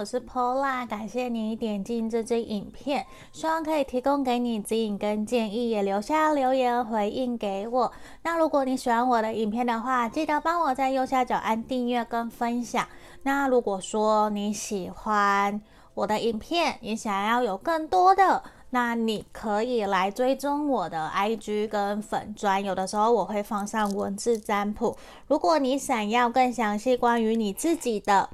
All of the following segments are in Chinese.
我是 Paula，感谢你点进这支影片，希望可以提供给你指引跟建议，也留下留言回应给我。那如果你喜欢我的影片的话，记得帮我在右下角按订阅跟分享。那如果说你喜欢我的影片，你想要有更多的，那你可以来追踪我的 IG 跟粉专，有的时候我会放上文字占卜。如果你想要更详细关于你自己的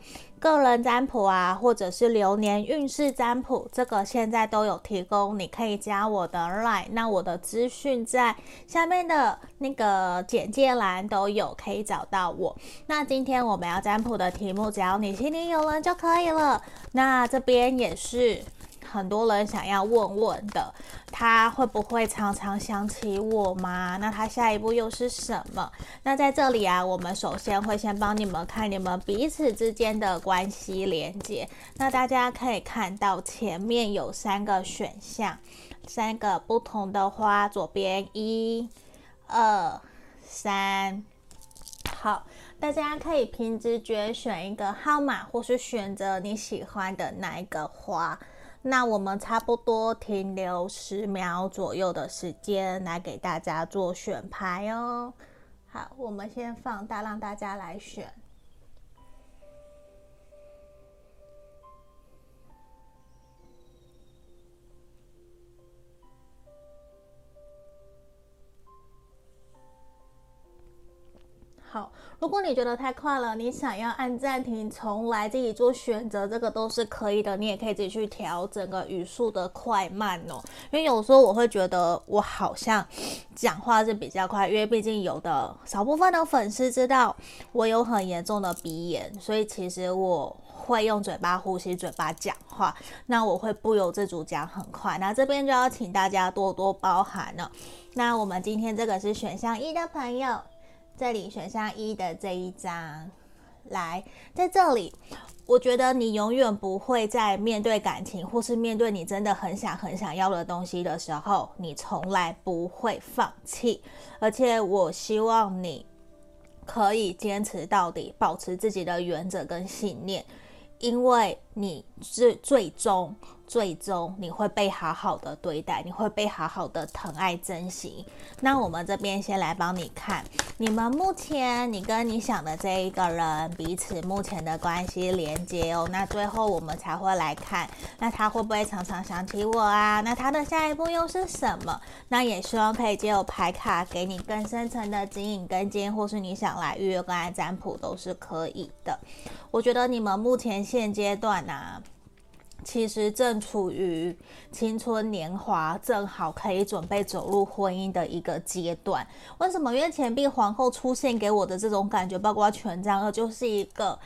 个人占卜啊，或者是流年运势占卜，这个现在都有提供，你可以加我的 Line，那我的资讯在下面的那个简介栏都有，可以找到我。那今天我们要占卜的题目，只要你心里有人就可以了。那这边也是。很多人想要问问的，他会不会常常想起我吗？那他下一步又是什么？那在这里啊，我们首先会先帮你们看你们彼此之间的关系连接。那大家可以看到前面有三个选项，三个不同的花，左边一、二、三。好，大家可以凭直觉选一个号码，或是选择你喜欢的哪一个花。那我们差不多停留十秒左右的时间来给大家做选牌哦。好，我们先放大，让大家来选。如果你觉得太快了，你想要按暂停重来，自己做选择，这个都是可以的。你也可以自己去调整个语速的快慢哦。因为有时候我会觉得我好像讲话是比较快，因为毕竟有的少部分的粉丝知道我有很严重的鼻炎，所以其实我会用嘴巴呼吸、嘴巴讲话。那我会不由自主讲很快，那这边就要请大家多多包涵了。那我们今天这个是选项一的朋友。这里选项一的这一张，来，在这里，我觉得你永远不会在面对感情，或是面对你真的很想很想要的东西的时候，你从来不会放弃。而且，我希望你可以坚持到底，保持自己的原则跟信念，因为你是最终。最终你会被好好的对待，你会被好好的疼爱珍惜。那我们这边先来帮你看，你们目前你跟你想的这一个人彼此目前的关系连接哦。那最后我们才会来看，那他会不会常常想起我啊？那他的下一步又是什么？那也希望可以借由牌卡给你更深层的指引跟建议，或是你想来预约个案占卜都是可以的。我觉得你们目前现阶段啊。其实正处于青春年华，正好可以准备走入婚姻的一个阶段。为什么？因为钱币皇后出现给我的这种感觉，包括权杖二，就是一个。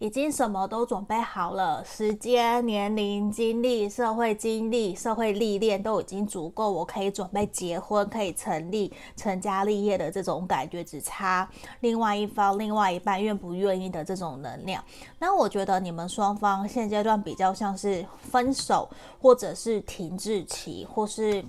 已经什么都准备好了，时间、年龄、经历、社会经历、社会历练都已经足够，我可以准备结婚，可以成立、成家立业的这种感觉，只差另外一方、另外一半愿不愿意的这种能量。那我觉得你们双方现阶段比较像是分手，或者是停滞期，或是。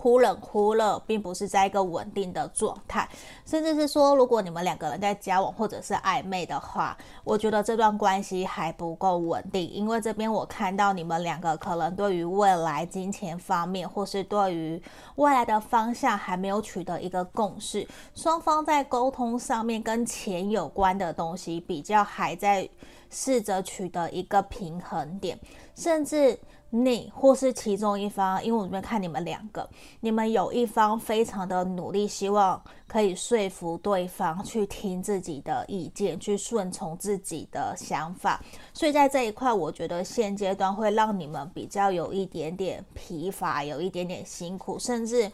忽冷忽热，并不是在一个稳定的状态，甚至是说，如果你们两个人在交往或者是暧昧的话，我觉得这段关系还不够稳定，因为这边我看到你们两个可能对于未来金钱方面，或是对于未来的方向还没有取得一个共识，双方在沟通上面跟钱有关的东西比较还在试着取得一个平衡点，甚至。你或是其中一方，因为我这边看你们两个，你们有一方非常的努力，希望可以说服对方去听自己的意见，去顺从自己的想法。所以在这一块，我觉得现阶段会让你们比较有一点点疲乏，有一点点辛苦，甚至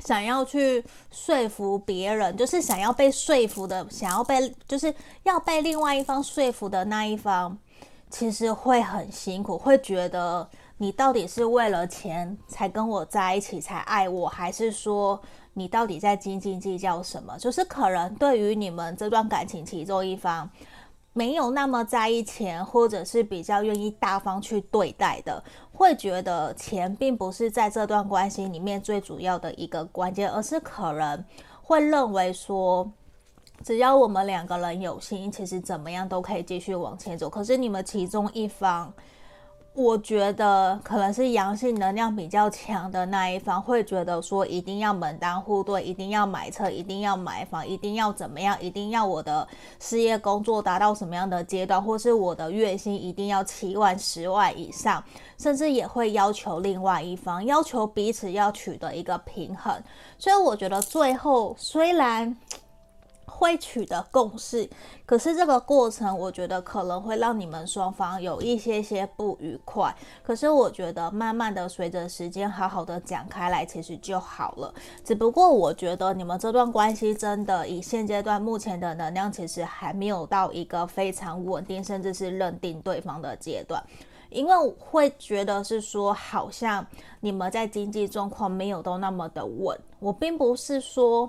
想要去说服别人，就是想要被说服的，想要被就是要被另外一方说服的那一方。其实会很辛苦，会觉得你到底是为了钱才跟我在一起，才爱我，还是说你到底在斤斤计较什么？就是可能对于你们这段感情其中一方没有那么在意钱，或者是比较愿意大方去对待的，会觉得钱并不是在这段关系里面最主要的一个关键，而是可能会认为说。只要我们两个人有心，其实怎么样都可以继续往前走。可是你们其中一方，我觉得可能是阳性能量比较强的那一方，会觉得说一定要门当户对，一定要买车，一定要买房，一定要怎么样，一定要我的事业工作达到什么样的阶段，或是我的月薪一定要七万、十万以上，甚至也会要求另外一方，要求彼此要取得一个平衡。所以我觉得最后虽然。会取得共识，可是这个过程，我觉得可能会让你们双方有一些些不愉快。可是我觉得，慢慢的随着时间，好好的讲开来，其实就好了。只不过我觉得你们这段关系真的以现阶段目前的能量，其实还没有到一个非常稳定，甚至是认定对方的阶段，因为会觉得是说，好像你们在经济状况没有都那么的稳。我并不是说。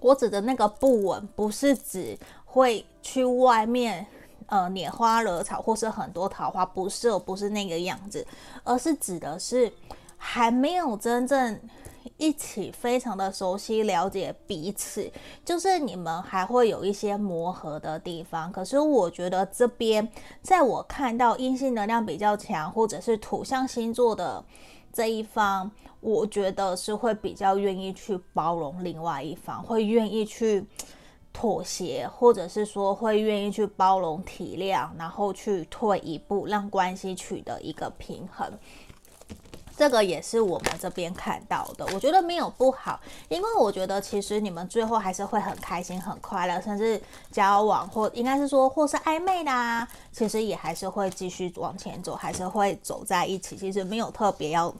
我指的那个不稳，不是指会去外面，呃，拈花惹草，或是很多桃花，不是，不是那个样子，而是指的是还没有真正一起非常的熟悉了解彼此，就是你们还会有一些磨合的地方。可是我觉得这边，在我看到阴性能量比较强，或者是土象星座的这一方。我觉得是会比较愿意去包容另外一方，会愿意去妥协，或者是说会愿意去包容体谅，然后去退一步，让关系取得一个平衡。这个也是我们这边看到的，我觉得没有不好，因为我觉得其实你们最后还是会很开心、很快乐，甚至交往或应该是说或是暧昧啦，其实也还是会继续往前走，还是会走在一起。其实没有特别要。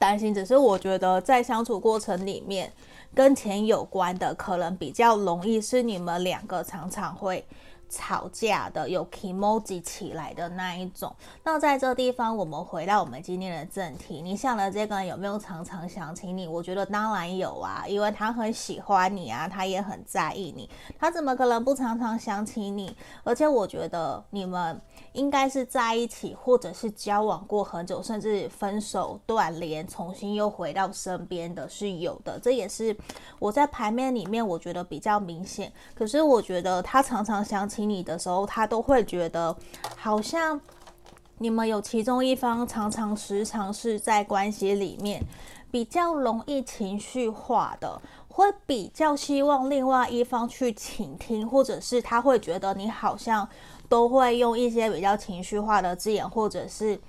担心，只是我觉得在相处过程里面，跟钱有关的，可能比较容易是你们两个常常会。吵架的有 kimoji 起来的那一种。那在这地方，我们回到我们今天的正题。你想的这个人有没有常常想起你？我觉得当然有啊，因为他很喜欢你啊，他也很在意你，他怎么可能不常常想起你？而且我觉得你们应该是在一起，或者是交往过很久，甚至分手断联，重新又回到身边的是有的。这也是我在牌面里面我觉得比较明显。可是我觉得他常常想起。你的时候，他都会觉得好像你们有其中一方常常时常是在关系里面比较容易情绪化的，会比较希望另外一方去倾听，或者是他会觉得你好像都会用一些比较情绪化的字眼，或者是。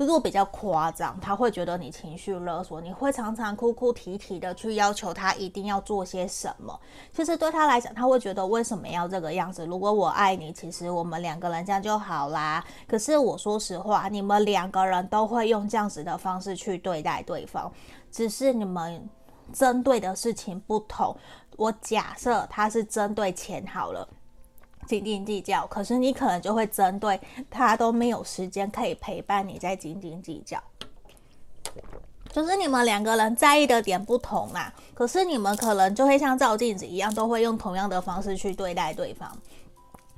如果比较夸张，他会觉得你情绪勒索，你会常常哭哭啼啼的去要求他一定要做些什么。其实对他来讲，他会觉得为什么要这个样子？如果我爱你，其实我们两个人这样就好啦。可是我说实话，你们两个人都会用这样子的方式去对待对方，只是你们针对的事情不同。我假设他是针对钱好了。斤斤计较，可是你可能就会针对他都没有时间可以陪伴你，在斤斤计较。就是你们两个人在意的点不同啦，可是你们可能就会像照镜子一样，都会用同样的方式去对待对方。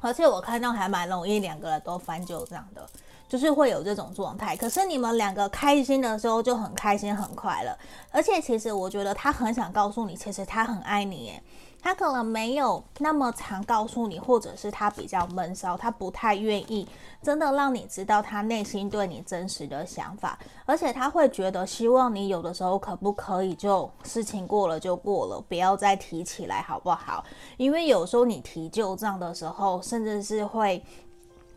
而且我看到还蛮容易两个人都翻旧账的，就是会有这种状态。可是你们两个开心的时候就很开心很快乐，而且其实我觉得他很想告诉你，其实他很爱你耶。他可能没有那么常告诉你，或者是他比较闷骚，他不太愿意真的让你知道他内心对你真实的想法，而且他会觉得希望你有的时候可不可以就事情过了就过了，不要再提起来，好不好？因为有时候你提旧账的时候，甚至是会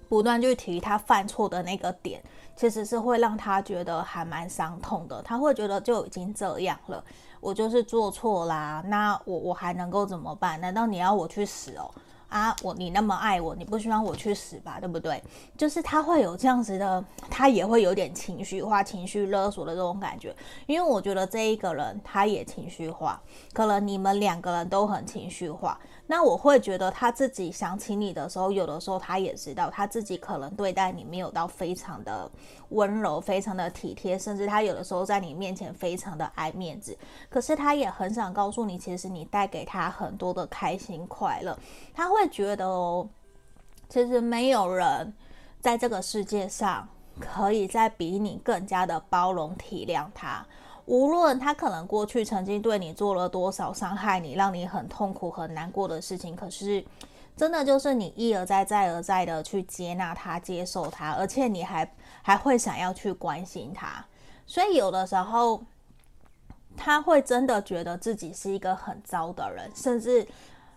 不断去提他犯错的那个点，其实是会让他觉得还蛮伤痛的，他会觉得就已经这样了。我就是做错啦，那我我还能够怎么办？难道你要我去死哦？啊，我你那么爱我，你不希望我去死吧？对不对？就是他会有这样子的，他也会有点情绪化、情绪勒索的这种感觉。因为我觉得这一个人他也情绪化，可能你们两个人都很情绪化。那我会觉得他自己想起你的时候，有的时候他也知道他自己可能对待你没有到非常的温柔、非常的体贴，甚至他有的时候在你面前非常的爱面子。可是他也很想告诉你，其实你带给他很多的开心快乐。他会觉得哦，其实没有人在这个世界上可以再比你更加的包容体谅他。无论他可能过去曾经对你做了多少伤害你、让你很痛苦、很难过的事情，可是真的就是你一而再、再而再的去接纳他、接受他，而且你还还会想要去关心他。所以有的时候他会真的觉得自己是一个很糟的人，甚至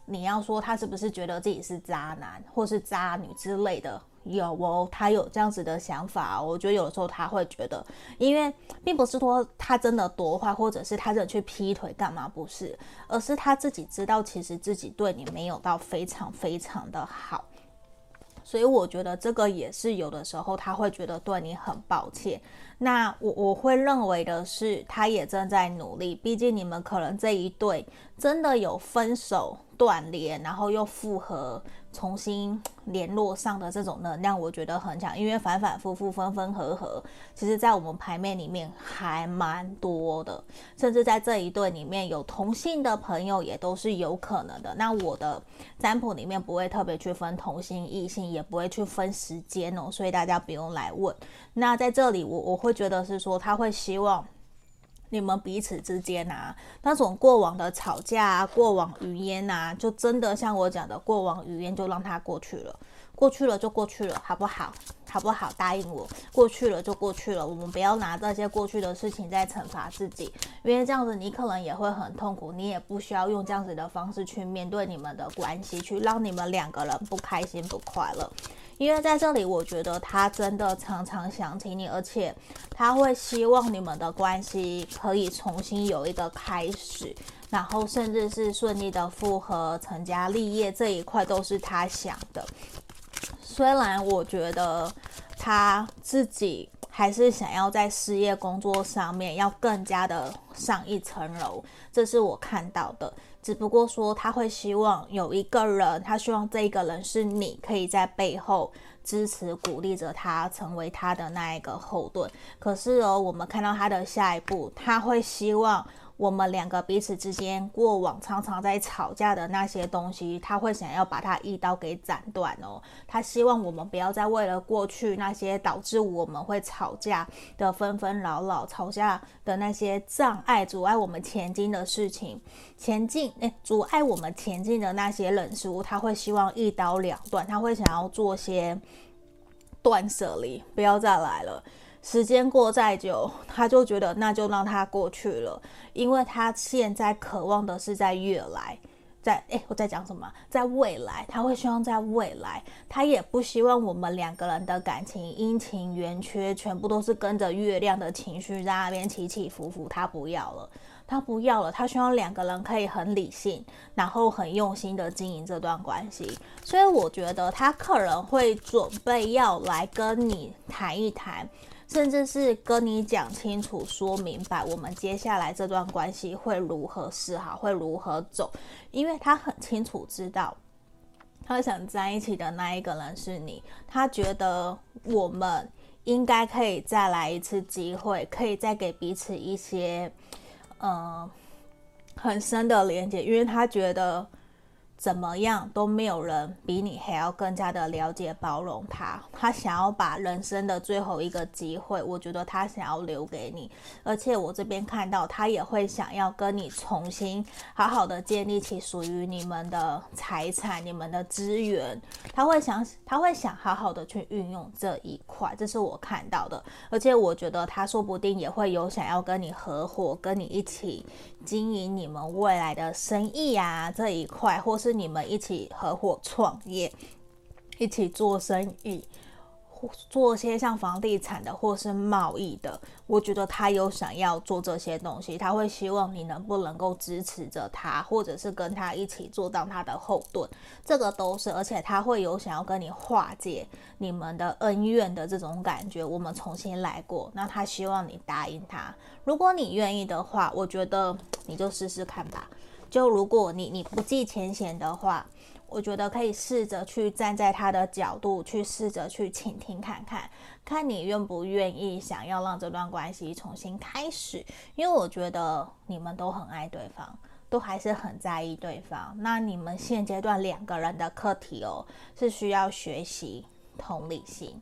你要说他是不是觉得自己是渣男或是渣女之类的。有哦，他有这样子的想法。我觉得有的时候他会觉得，因为并不是说他真的多坏，或者是他真的去劈腿干嘛，不是，而是他自己知道，其实自己对你没有到非常非常的好。所以我觉得这个也是有的时候他会觉得对你很抱歉。那我我会认为的是，他也正在努力，毕竟你们可能这一对真的有分手。断联，然后又复合，重新联络上的这种能量，我觉得很强。因为反反复复，分分合合，其实在我们牌面里面还蛮多的。甚至在这一对里面有同性的朋友，也都是有可能的。那我的占卜里面不会特别去分同性异性，也不会去分时间哦，所以大家不用来问。那在这里，我我会觉得是说，他会希望。你们彼此之间啊，那种过往的吵架啊，过往云烟啊，就真的像我讲的，过往云烟就让它过去了，过去了就过去了，好不好？好不好？答应我，过去了就过去了，我们不要拿这些过去的事情在惩罚自己，因为这样子你可能也会很痛苦，你也不需要用这样子的方式去面对你们的关系，去让你们两个人不开心不快乐。因为在这里，我觉得他真的常常想起你，而且他会希望你们的关系可以重新有一个开始，然后甚至是顺利的复合、成家立业这一块都是他想的。虽然我觉得他自己还是想要在事业工作上面要更加的上一层楼，这是我看到的。只不过说他会希望有一个人，他希望这一个人是你，可以在背后支持鼓励着他，成为他的那一个后盾。可是哦，我们看到他的下一步，他会希望。我们两个彼此之间过往常常在吵架的那些东西，他会想要把它一刀给斩断哦。他希望我们不要再为了过去那些导致我们会吵架的纷纷扰扰、吵架的那些障碍，阻碍我们前进的事情，前进诶，阻碍我们前进的那些人事物，他会希望一刀两断，他会想要做些断舍离，不要再来了。时间过再久，他就觉得那就让他过去了，因为他现在渴望的是在越来，在诶，我在讲什么？在未来，他会希望在未来，他也不希望我们两个人的感情阴晴圆缺全部都是跟着月亮的情绪在那边起起伏伏，他不要了，他不要了，他希望两个人可以很理性，然后很用心的经营这段关系，所以我觉得他可能会准备要来跟你谈一谈。甚至是跟你讲清楚、说明白，我们接下来这段关系会如何是好，会如何走，因为他很清楚知道，他想在一起的那一个人是你，他觉得我们应该可以再来一次机会，可以再给彼此一些，嗯、呃，很深的连接，因为他觉得。怎么样都没有人比你还要更加的了解包容他。他想要把人生的最后一个机会，我觉得他想要留给你。而且我这边看到他也会想要跟你重新好好的建立起属于你们的财产、你们的资源。他会想，他会想好好的去运用这一块，这是我看到的。而且我觉得他说不定也会有想要跟你合伙，跟你一起经营你们未来的生意啊这一块，或是。是你们一起合伙创业，一起做生意，做些像房地产的或是贸易的。我觉得他有想要做这些东西，他会希望你能不能够支持着他，或者是跟他一起做当他的后盾。这个都是，而且他会有想要跟你化解你们的恩怨的这种感觉。我们重新来过，那他希望你答应他。如果你愿意的话，我觉得你就试试看吧。就如果你你不计前嫌的话，我觉得可以试着去站在他的角度去试着去倾听看看，看你愿不愿意想要让这段关系重新开始。因为我觉得你们都很爱对方，都还是很在意对方。那你们现阶段两个人的课题哦，是需要学习同理心。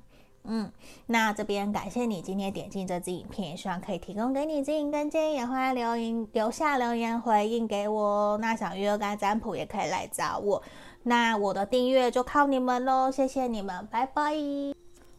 嗯，那这边感谢你今天点进这支影片，希望可以提供给你指引跟建议，也欢迎留言留下留言回应给我。那想约个案占卜也可以来找我。那我的订阅就靠你们喽，谢谢你们，拜拜。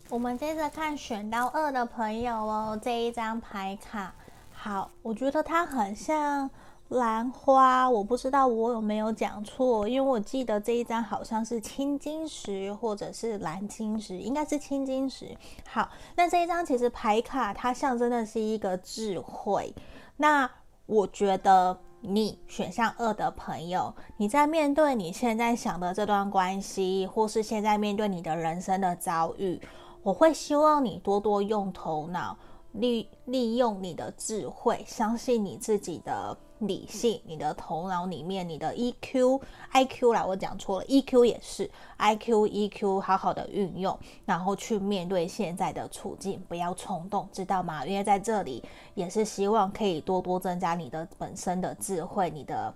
我们接着看选到二的朋友哦，这一张牌卡，好，我觉得它很像。兰花，我不知道我有没有讲错，因为我记得这一张好像是青金石或者是蓝晶石，应该是青金石。好，那这一张其实牌卡它象征的是一个智慧。那我觉得你选项二的朋友，你在面对你现在想的这段关系，或是现在面对你的人生的遭遇，我会希望你多多用头脑，利利用你的智慧，相信你自己的。理性，你的头脑里面，你的 EQ、IQ 啦，我讲错了，EQ 也是 IQ、EQ，好好的运用，然后去面对现在的处境，不要冲动，知道吗？因为在这里也是希望可以多多增加你的本身的智慧，你的。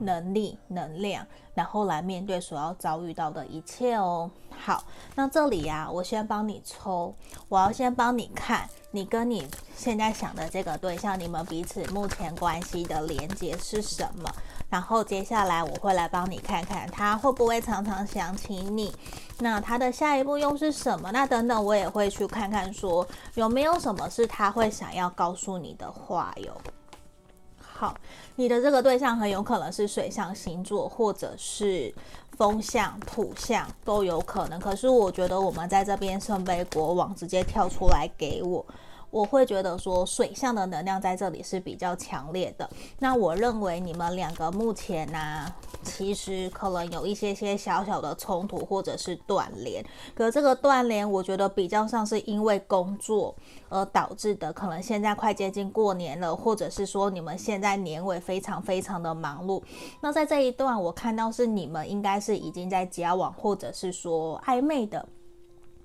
能力、能量，然后来面对所要遭遇到的一切哦。好，那这里呀、我先帮你抽，我要先帮你看，你跟你现在想的这个对象，你们彼此目前关系的连接是什么？然后接下来我会来帮你看看，他会不会常常想起你？那他的下一步又是什么？那等等，我也会去看看，说有没有什么是他会想要告诉你的话哟。好，你的这个对象很有可能是水象星座，或者是风象、土象都有可能。可是我觉得我们在这边圣杯国王直接跳出来给我。我会觉得说水象的能量在这里是比较强烈的。那我认为你们两个目前呢、其实可能有一些些小小的冲突或者是断联。可这个断联，我觉得比较像是因为工作而导致的。可能现在快接近过年了，或者是说你们现在年尾非常非常的忙碌。那在这一段，我看到是你们应该是已经在交往，或者是说暧昧的。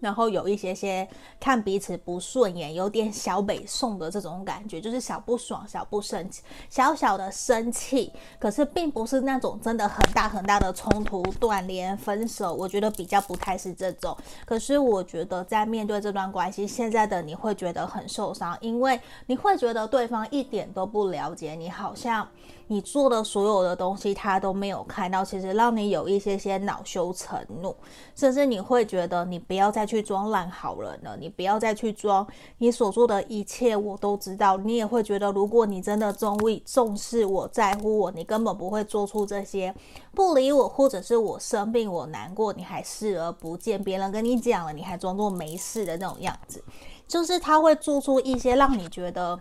然后有一些些看彼此不顺眼，有点小北宋的这种感觉，就是小不爽、小不生气、小小的生气。可是并不是那种真的很大很大的冲突、断联、分手。我觉得比较不太是这种。可是我觉得在面对这段关系，现在的你会觉得很受伤，因为你会觉得对方一点都不了解你，好像。你做的所有的东西，他都没有看到，其实让你有一些些恼羞成怒，甚至你会觉得你不要再去装烂好人了，你不要再去装你所做的一切我都知道。你也会觉得，如果你真的重意重视我在乎我，你根本不会做出这些不理我，或者是我生病我难过，你还视而不见，别人跟你讲了，你还装作没事的那种样子，就是他会做出一些让你觉得，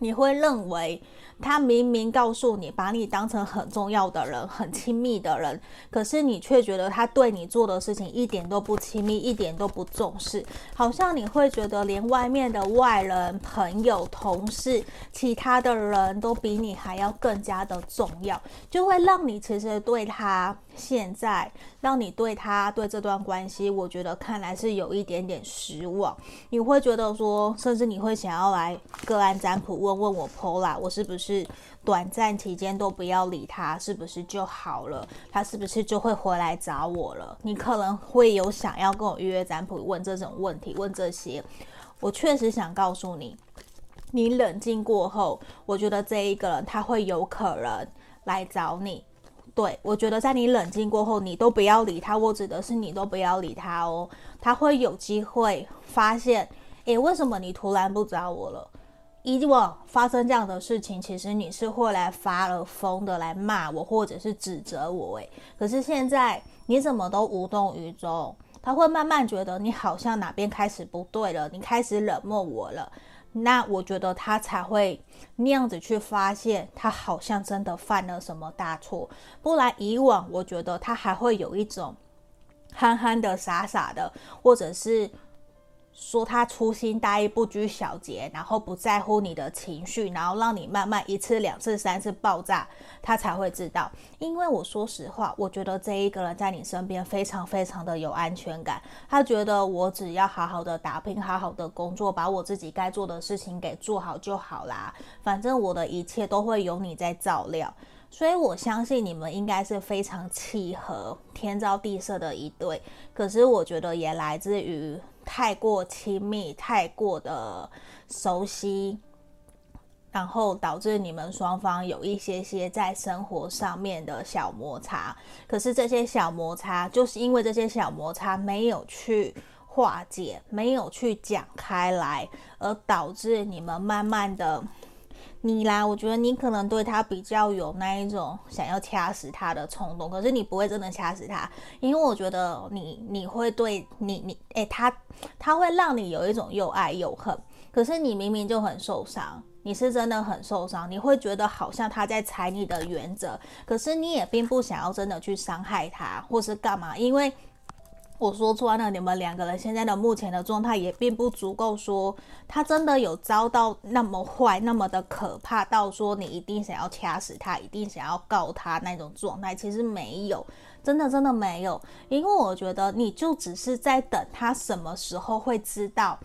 你会认为。他明明告诉你，把你当成很重要的人，很亲密的人，可是你却觉得他对你做的事情一点都不亲密，一点都不重视，好像你会觉得连外面的外人、朋友、同事、其他的人都比你还要更加的重要，就会让你其实对他现在，让你对他对这段关系，我觉得看来是有一点点失望。你会觉得说，甚至你会想要来个案占卜，问问我 Pola，我是不是？是短暂期间都不要理他，是不是就好了？他是不是就会回来找我了？你可能会有想要跟我预约占卜，问这种问题，问这些。我确实想告诉你，你冷静过后，我觉得这一个人他会有可能来找你。对，我觉得在你冷静过后，你都不要理他。我指的是你都不要理他哦，他会有机会发现，诶，为什么你突然不找我了？以往发生这样的事情，其实你是会来发了疯的来骂我，或者是指责我。诶，可是现在你怎么都无动于衷？他会慢慢觉得你好像哪边开始不对了，你开始冷漠我了。那我觉得他才会那样子去发现，他好像真的犯了什么大错。不然以往我觉得他还会有一种憨憨的、傻傻的，或者是。说他粗心大意、不拘小节，然后不在乎你的情绪，然后让你慢慢一次、两次、三次爆炸，他才会知道。因为我说实话，我觉得这一个人在你身边非常非常的有安全感。他觉得我只要好好的打拼、好好的工作，把我自己该做的事情给做好就好啦。反正我的一切都会有你在照料。所以我相信你们应该是非常契合、天造地设的一对。可是我觉得也来自于太过亲密、太过的熟悉，然后导致你们双方有一些些在生活上面的小摩擦。可是这些小摩擦，就是因为这些小摩擦没有去化解，没有去讲开来，而导致你们慢慢的。你啦，我觉得你可能对他比较有那一种想要掐死他的冲动，可是你不会真的掐死他，因为我觉得你你会对你你诶，他他会让你有一种又爱又恨，可是你明明就很受伤，你是真的很受伤，你会觉得好像他在踩你的原则，可是你也并不想要真的去伤害他或是干嘛，因为。我说穿了，你们两个人现在的目前的状态也并不足够说他真的有遭到那么坏、那么的可怕到说你一定想要掐死他，一定想要告他那种状态，其实没有，真的真的没有，因为我觉得你就只是在等他什么时候会知道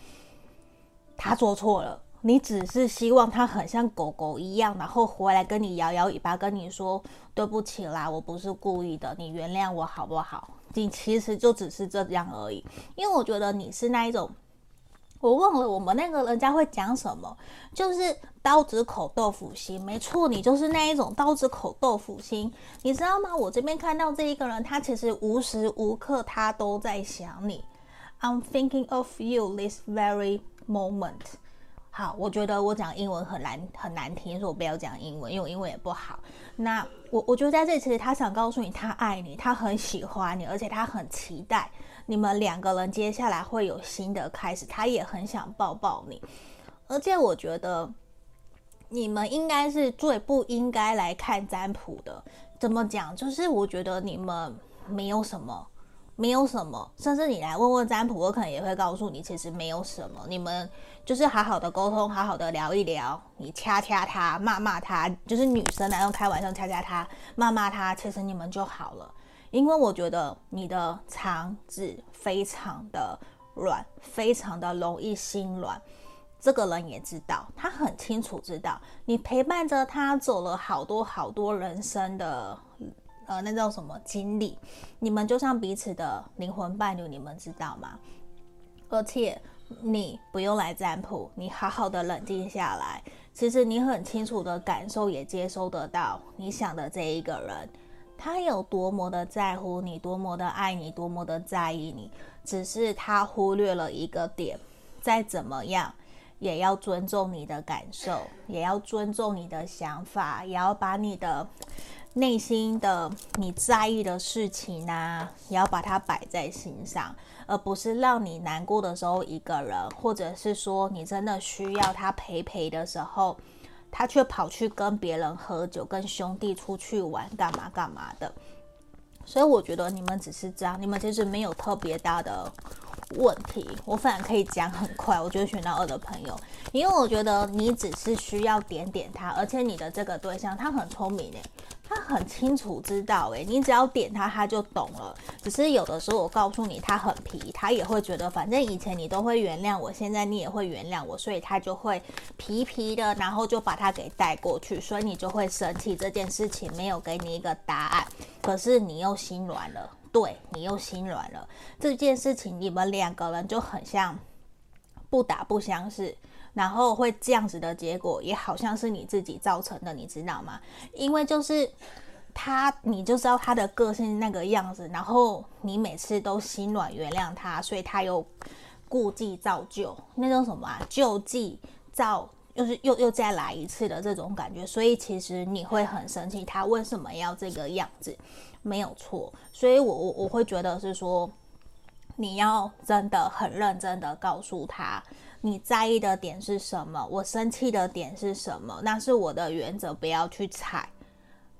他做错了，你只是希望他很像狗狗一样，然后回来跟你摇摇尾巴，跟你说对不起啦，我不是故意的，你原谅我好不好？你其实就只是这样而已，因为我觉得你是那一种，我忘了我们那个人家会讲什么，就是刀子口豆腐心，没错，你就是那一种刀子口豆腐心，你知道吗？我这边看到这一个人，他其实无时无刻他都在想你，I'm thinking of you this very moment。好，我觉得我讲英文很难很难听，所以我不要讲英文，因为英文也不好。那我我觉得在这里，其实他想告诉你，他爱你，他很喜欢你，而且他很期待你们两个人接下来会有新的开始，他也很想抱抱你。而且我觉得你们应该是最不应该来看占卜的。怎么讲？就是我觉得你们没有什么。没有什么，甚至你来问问占卜，我可能也会告诉你，其实没有什么。你们就是好好的沟通，好好的聊一聊，你掐掐他，骂骂他，就是女生来用开玩笑掐掐他，骂骂他，其实你们就好了。因为我觉得你的肠子非常的软，非常的容易心软。这个人也知道，他很清楚知道，你陪伴着他走了好多好多人生的。呃，那叫什么经历？你们就像彼此的灵魂伴侣，你们知道吗？而且你不用来占卜，你好好的冷静下来，其实你很清楚的感受也接收得到，你想的这一个人，他有多么的在乎你，多么的爱你，多么的在意你，只是他忽略了一个点，再怎么样也要尊重你的感受，也要尊重你的想法，也要把你的。内心的你在意的事情呢、啊，也要把它摆在心上，而不是让你难过的时候一个人，或者是说你真的需要他陪陪的时候，他却跑去跟别人喝酒，跟兄弟出去玩，干嘛干嘛的。所以我觉得你们只是这样，你们其实没有特别大的问题。我反而可以讲很快，我觉得选到二的朋友，因为我觉得你只是需要点点他，而且你的这个对象他很聪明诶。他很清楚知道，诶，你只要点他，他就懂了。只是有的时候，我告诉你，他很皮，他也会觉得，反正以前你都会原谅我，现在你也会原谅我，所以他就会皮皮的，然后就把他给带过去，所以你就会生气。这件事情没有给你一个答案，可是你又心软了，对，你又心软了。这件事情你们两个人就很像不打不相识。然后会这样子的结果，也好像是你自己造成的，你知道吗？因为就是他，你就知道他的个性那个样子，然后你每次都心软原谅他，所以他又故伎造就，那种什么啊，旧记造，就是又又再来一次的这种感觉，所以其实你会很生气，他为什么要这个样子？没有错，所以我我我会觉得是说，你要真的很认真的告诉他。你在意的点是什么？我生气的点是什么？那是我的原则，不要去踩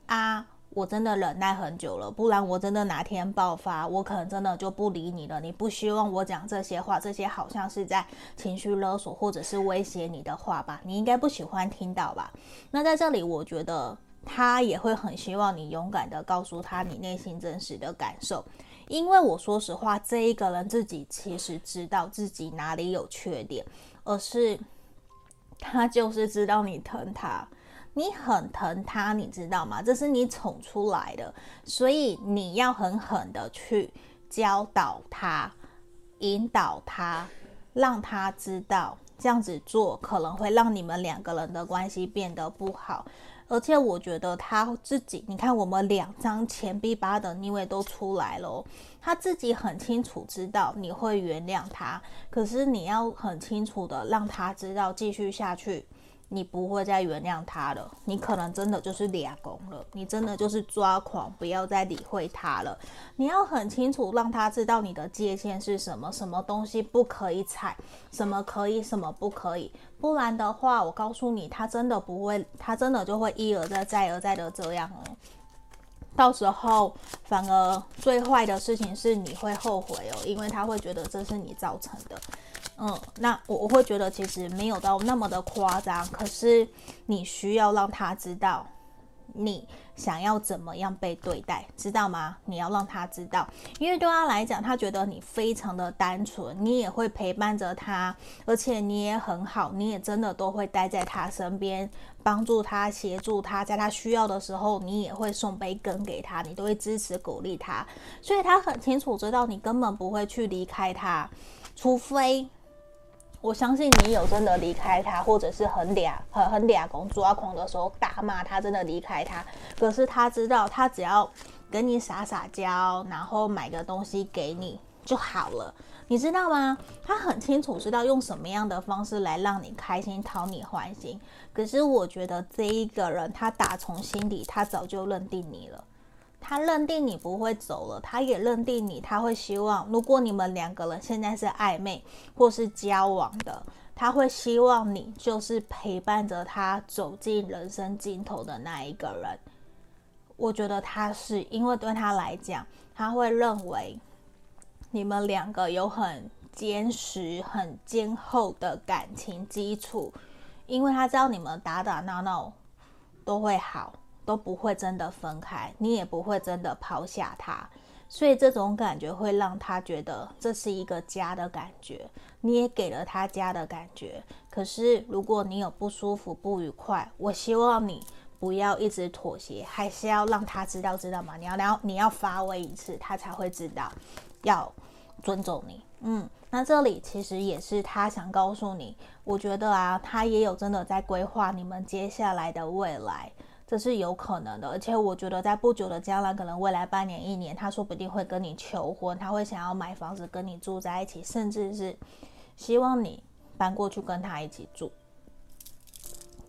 啊！我真的忍耐很久了，不然我真的哪天爆发，我可能真的就不理你了。你不希望我讲这些话，这些好像是在情绪勒索或者是威胁你的话吧？你应该不喜欢听到吧？那在这里，我觉得他也会很希望你勇敢的告诉他你内心真实的感受。因为我说实话，这一个人自己其实知道自己哪里有缺点，而是他就是知道你疼他，你很疼他，你知道吗？这是你宠出来的，所以你要狠狠的去教导他，引导他，让他知道这样子做可能会让你们两个人的关系变得不好。而且我觉得他自己，你看我们两张钱币八的逆位都出来了，他自己很清楚知道你会原谅他，可是你要很清楚的让他知道继续下去。你不会再原谅他了，你可能真的就是俩公了，你真的就是抓狂，不要再理会他了。你要很清楚让他知道你的界限是什么，什么东西不可以踩，什么可以，什么不可以。不然的话，我告诉你，他真的不会，他真的就会一而再，再而再的这样哦。到时候反而最坏的事情是你会后悔哦，因为他会觉得这是你造成的。嗯，那我我会觉得其实没有到那么的夸张，可是你需要让他知道你想要怎么样被对待，知道吗？你要让他知道，因为对他来讲，他觉得你非常的单纯，你也会陪伴着他，而且你也很好，你也真的都会待在他身边，帮助他、协助他，在他需要的时候，你也会送杯羹给他，你都会支持鼓励他，所以他很清楚知道你根本不会去离开他，除非。我相信你有真的离开他，或者是很嗲很很嗲公抓狂的时候大骂他，真的离开他。可是他知道，他只要跟你撒撒娇，然后买个东西给你就好了，你知道吗？他很清楚知道用什么样的方式来让你开心，讨你欢心。可是我觉得这一个人，他打从心底，他早就认定你了。他认定你不会走了，他也认定你，他会希望，如果你们两个人现在是暧昧或是交往的，他会希望你就是陪伴着他走进人生尽头的那一个人。我觉得他是，因为对他来讲，他会认为你们两个有很坚实、很坚厚的感情基础，因为他知道你们打打闹闹都会好。都不会真的分开，你也不会真的抛下他，所以这种感觉会让他觉得这是一个家的感觉，你也给了他家的感觉。可是如果你有不舒服、不愉快，我希望你不要一直妥协，还是要让他知道，知道吗？你要，你要你要发威一次，他才会知道要尊重你。嗯，那这里其实也是他想告诉你，我觉得啊，他也有真的在规划你们接下来的未来。这是有可能的，而且我觉得在不久的将来，可能未来半年、一年，他说不定会跟你求婚，他会想要买房子跟你住在一起，甚至是希望你搬过去跟他一起住。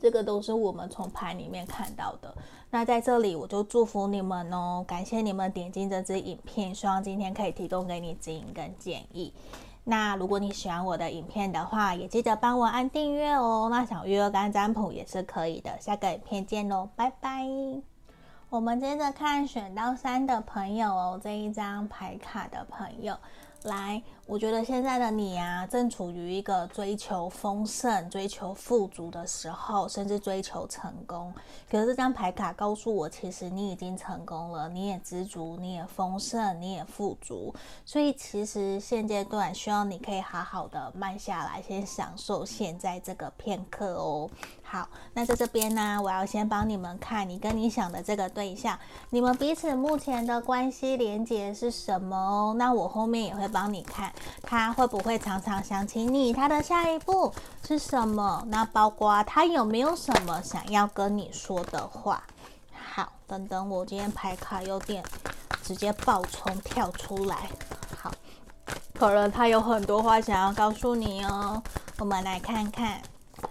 这个都是我们从牌里面看到的。那在这里，我就祝福你们哦，感谢你们点进这支影片，希望今天可以提供给你指引跟建议。那如果你喜欢我的影片的话，也记得帮我按订阅哦。那想预约干占卜也是可以的。下个影片见喽，拜拜。我们接着看选到三的朋友哦，这一张牌卡的朋友。来，我觉得现在的你啊，正处于一个追求丰盛、追求富足的时候，甚至追求成功。可是这张牌卡告诉我，其实你已经成功了，你也知足，你也丰盛，你也富足。所以其实现阶段，希望你可以好好的慢下来，先享受现在这个片刻哦。好，那在这边呢，我要先帮你们看你跟你想的这个对象，你们彼此目前的关系连结是什么哦？那我后面也会帮你看，他会不会常常想起你？他的下一步是什么？那包括他有没有什么想要跟你说的话？好，等等，我今天牌卡有点直接爆冲跳出来，好，可能他有很多话想要告诉你哦。我们来看看，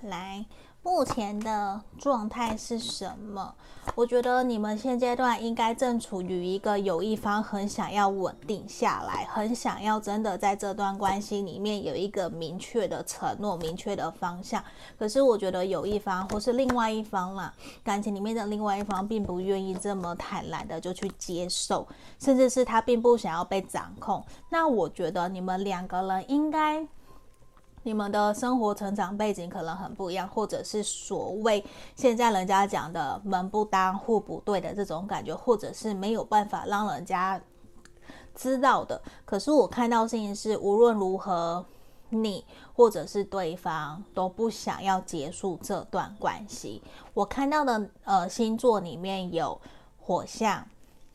来。目前的状态是什么？我觉得你们现阶段应该正处于一个有一方很想要稳定下来，很想要真的在这段关系里面有一个明确的承诺、明确的方向。可是我觉得有一方或是另外一方啦，感情里面的另外一方并不愿意这么坦然的就去接受，甚至是他并不想要被掌控。那我觉得你们两个人应该。你们的生活成长背景可能很不一样，或者是所谓现在人家讲的门不当户不对的这种感觉，或者是没有办法让人家知道的。可是我看到事情是，无论如何，你或者是对方都不想要结束这段关系。我看到的呃星座里面有火象、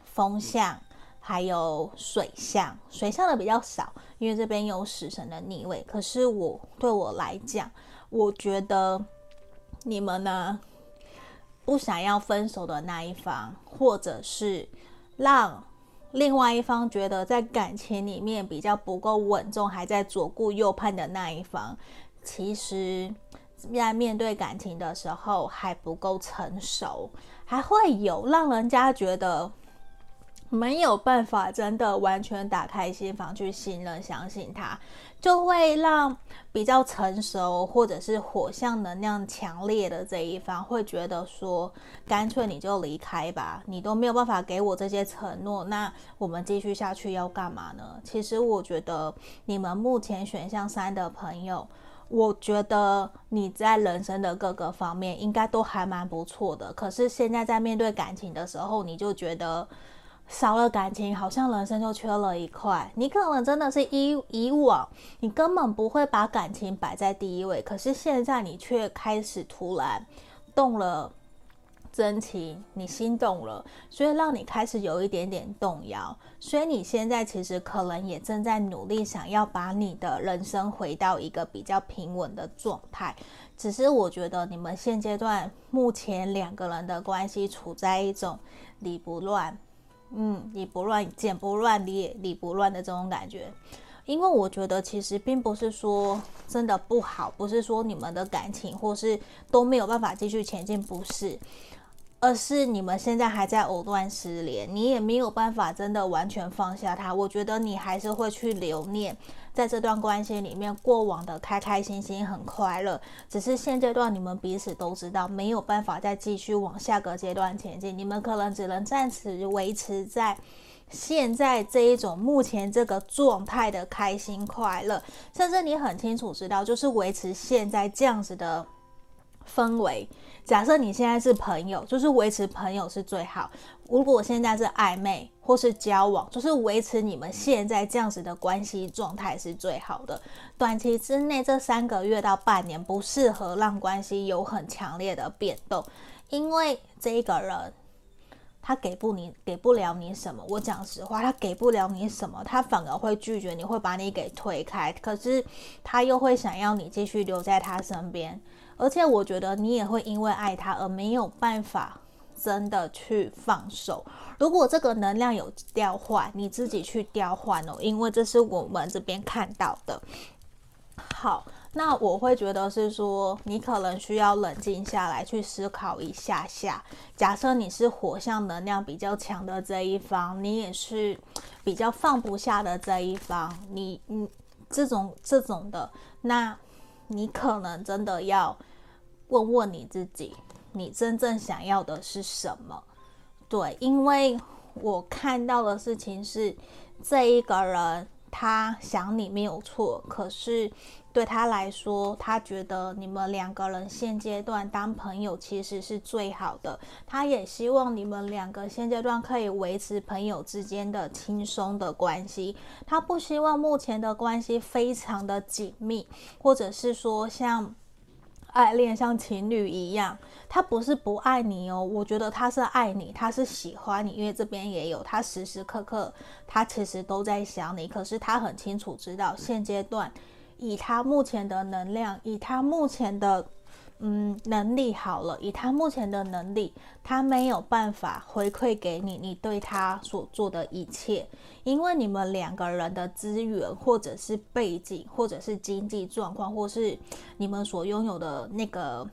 风象、还有水象，水象的比较少，因为这边有死神的逆位。可是我对我来讲，我觉得你们呢，不想要分手的那一方，或者是让另外一方觉得在感情里面比较不够稳重，还在左顾右盼的那一方，其实在面对感情的时候还不够成熟，还会有让人家觉得。没有办法真的完全打开心房去信任、相信他，就会让比较成熟或者是火象能量强烈的这一方会觉得说，干脆你就离开吧，你都没有办法给我这些承诺，那我们继续下去要干嘛呢？其实我觉得你们目前选项三的朋友，我觉得你在人生的各个方面应该都还蛮不错的，可是现在在面对感情的时候，你就觉得。少了感情，好像人生就缺了一块。你可能真的是以以往，你根本不会把感情摆在第一位，可是现在你却开始突然动了真情，你心动了，所以让你开始有一点点动摇。所以你现在其实可能也正在努力，想要把你的人生回到一个比较平稳的状态。只是我觉得你们现阶段目前两个人的关系处在一种理不乱。嗯，理不乱，剪不乱，理理不乱的这种感觉，因为我觉得其实并不是说真的不好，不是说你们的感情或是都没有办法继续前进，不是。而是你们现在还在藕断丝连，你也没有办法真的完全放下他。我觉得你还是会去留念，在这段关系里面过往的开开心心、很快乐。只是现阶段你们彼此都知道，没有办法再继续往下个阶段前进。你们可能只能暂时维持在现在这一种目前这个状态的开心快乐，甚至你很清楚知道，就是维持现在这样子的氛围。假设你现在是朋友，就是维持朋友是最好。如果现在是暧昧或是交往，就是维持你们现在这样子的关系状态是最好的。短期之内这三个月到半年不适合让关系有很强烈的变动，因为这一个人他给不你给不了你什么。我讲实话，他给不了你什么，他反而会拒绝你，会把你给推开。可是他又会想要你继续留在他身边。而且我觉得你也会因为爱他而没有办法真的去放手。如果这个能量有调换，你自己去调换哦，因为这是我们这边看到的。好，那我会觉得是说，你可能需要冷静下来去思考一下下。假设你是火象能量比较强的这一方，你也是比较放不下的这一方，你你这种这种的，那你可能真的要。问问你自己，你真正想要的是什么？对，因为我看到的事情是，这一个人他想你没有错，可是对他来说，他觉得你们两个人现阶段当朋友其实是最好的。他也希望你们两个现阶段可以维持朋友之间的轻松的关系。他不希望目前的关系非常的紧密，或者是说像。爱恋像情侣一样，他不是不爱你哦，我觉得他是爱你，他是喜欢你，因为这边也有他时时刻刻他其实都在想你，可是他很清楚知道现阶段以他目前的能量，以他目前的。嗯，能力好了，以他目前的能力，他没有办法回馈给你你对他所做的一切，因为你们两个人的资源，或者是背景，或者是经济状况，或是你们所拥有的那个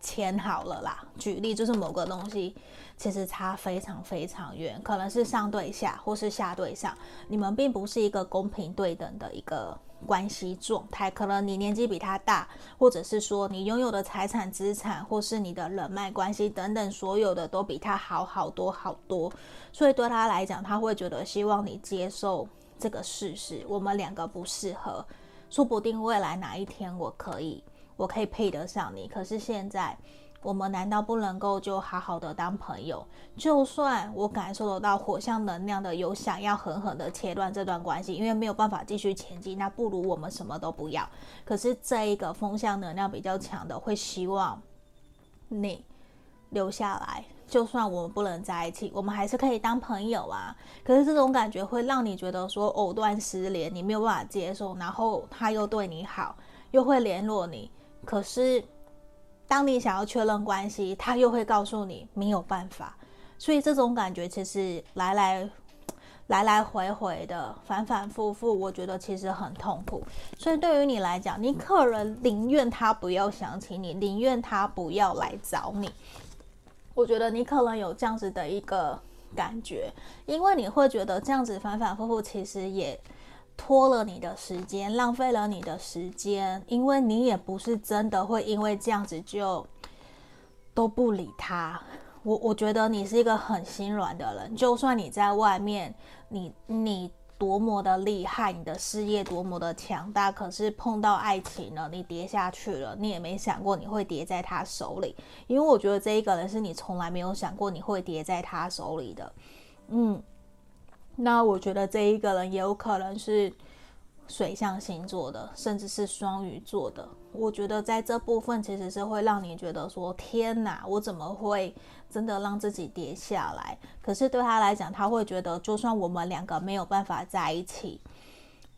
钱好了啦。举例就是某个东西，其实差非常非常远，可能是上对下，或是下对上，你们并不是一个公平对等的一个。关系状态，可能你年纪比他大，或者是说你拥有的财产、资产，或是你的人脉关系等等，所有的都比他好好多好多。所以对他来讲，他会觉得希望你接受这个事实，我们两个不适合。说不定未来哪一天我可以，我可以配得上你。可是现在。我们难道不能够就好好的当朋友？就算我感受得到火象能量的有想要狠狠的切断这段关系，因为没有办法继续前进，那不如我们什么都不要。可是这一个风象能量比较强的会希望你留下来，就算我们不能在一起，我们还是可以当朋友啊。可是这种感觉会让你觉得说藕断丝连，你没有办法接受。然后他又对你好，又会联络你，可是当你想要确认关系，他又会告诉你没有办法。所以这种感觉其实来来来来回回的反反复复，我觉得其实很痛苦。所以对于你来讲，你可能宁愿他不要想起你，宁愿他不要来找你。我觉得你可能有这样子的一个感觉，因为你会觉得这样子反反复复，其实也拖了你的时间，浪费了你的时间，因为你也不是真的会因为这样子就都不理他。我我觉得你是一个很心软的人，就算你在外面，你你多么的厉害，你的事业多么的强大，可是碰到爱情了，你跌下去了，你也没想过你会跌在他手里，因为我觉得这一个人是你从来没有想过你会跌在他手里的，嗯，那我觉得这一个人也有可能是。水象星座的，甚至是双鱼座的，我觉得在这部分其实是会让你觉得说：天哪，我怎么会真的让自己跌下来？可是对他来讲，他会觉得，就算我们两个没有办法在一起，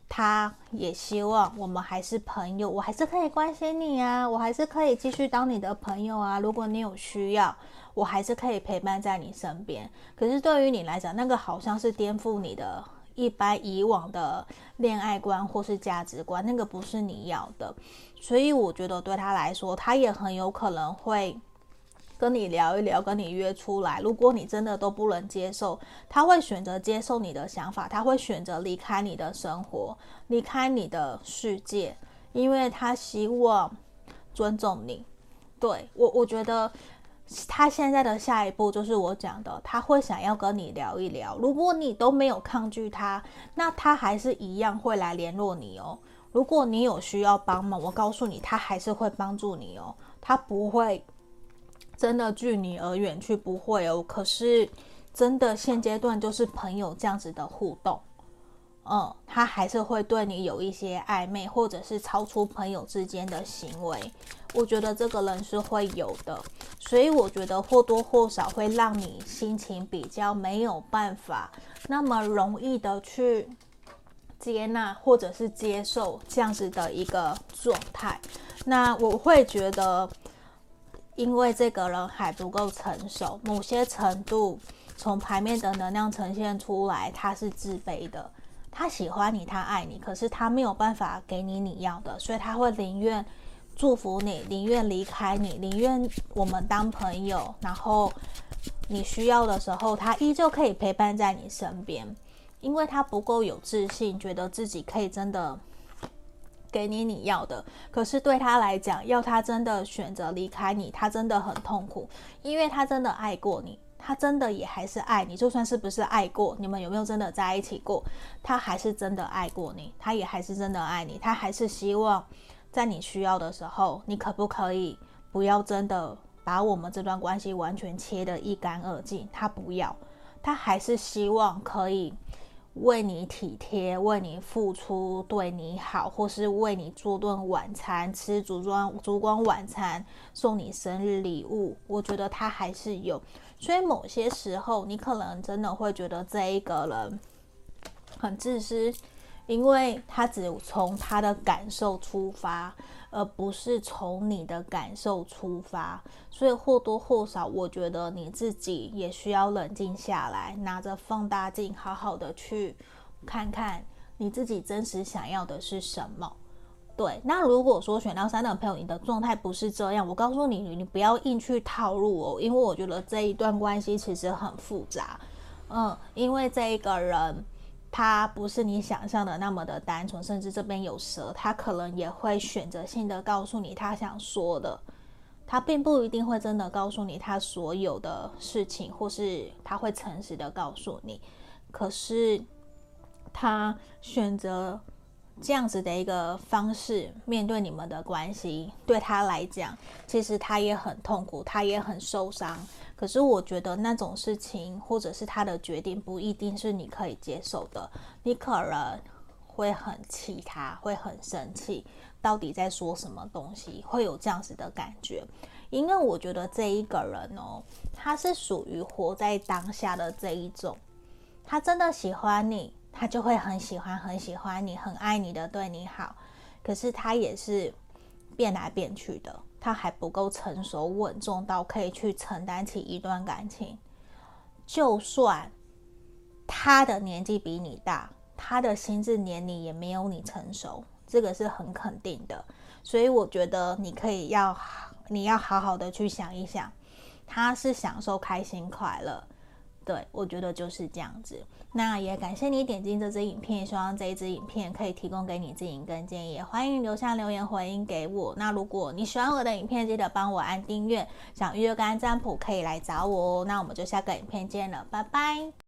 他也希望我们还是朋友，我还是可以关心你啊，我还是可以继续当你的朋友啊。如果你有需要，我还是可以陪伴在你身边。可是对于你来讲，那个好像是颠覆你的。一般以往的恋爱观或是价值观，那个不是你要的，所以我觉得对他来说，他也很有可能会跟你聊一聊，跟你约出来。如果你真的都不能接受，他会选择接受你的想法，他会选择离开你的生活，离开你的世界，因为他希望尊重你。对，我，我觉得。他现在的下一步就是我讲的，他会想要跟你聊一聊。如果你都没有抗拒他，那他还是一样会来联络你哦。如果你有需要帮忙，我告诉你，他还是会帮助你哦。他不会真的拒你而远去，不会哦。可是真的现阶段就是朋友这样子的互动。嗯，他还是会对你有一些暧昧，或者是超出朋友之间的行为。我觉得这个人是会有的，所以我觉得或多或少会让你心情比较没有办法那么容易的去接纳或者是接受这样子的一个状态。那我会觉得，因为这个人还不够成熟，某些程度从牌面的能量呈现出来，他是自卑的。他喜欢你，他爱你，可是他没有办法给你你要的，所以他会宁愿祝福你，宁愿离开你，宁愿我们当朋友。然后你需要的时候，他依旧可以陪伴在你身边，因为他不够有自信，觉得自己可以真的给你你要的。可是对他来讲，要他真的选择离开你，他真的很痛苦，因为他真的爱过你。他真的也还是爱你，就算是不是爱过，你们有没有真的在一起过？他还是真的爱过你，他也还是真的爱你，他还是希望在你需要的时候，你可不可以不要真的把我们这段关系完全切得一干二净？他不要，他还是希望可以为你体贴，为你付出，对你好，或是为你做顿晚餐，吃烛光烛光晚餐，送你生日礼物。我觉得他还是有。所以某些时候，你可能真的会觉得这一个人很自私，因为他只从他的感受出发，而不是从你的感受出发。所以或多或少，我觉得你自己也需要冷静下来，拿着放大镜，好好的去看看你自己真实想要的是什么。对，那如果说选到三的朋友，你的状态不是这样，我告诉你，你不要硬去套路哦，因为我觉得这一段关系其实很复杂，嗯，因为这一个人他不是你想象的那么的单纯，甚至这边有蛇，他可能也会选择性的告诉你他想说的，他并不一定会真的告诉你他所有的事情，或是他会诚实的告诉你，可是他选择。这样子的一个方式面对你们的关系，对他来讲，其实他也很痛苦，他也很受伤。可是我觉得那种事情，或者是他的决定，不一定是你可以接受的。你可能会很气他，会很生气，到底在说什么东西，会有这样子的感觉。因为我觉得这一个人哦，他是属于活在当下的这一种，他真的喜欢你，他就会很喜欢很喜欢你，很爱你的对你好。可是他也是变来变去的，他还不够成熟稳重到可以去承担起一段感情。就算他的年纪比你大，他的心智年龄也没有你成熟，这个是很肯定的。所以我觉得你可以要，你要好好的去想一想，他是享受开心快乐。对，我觉得就是这样子。那也感谢你点进这支影片，希望这一支影片可以提供给你指引跟建议。欢迎留下留言回应给我。那如果你喜欢我的影片，记得帮我按订阅。想预约跟占卜，可以来找我哦。那我们就下个影片见了，拜拜。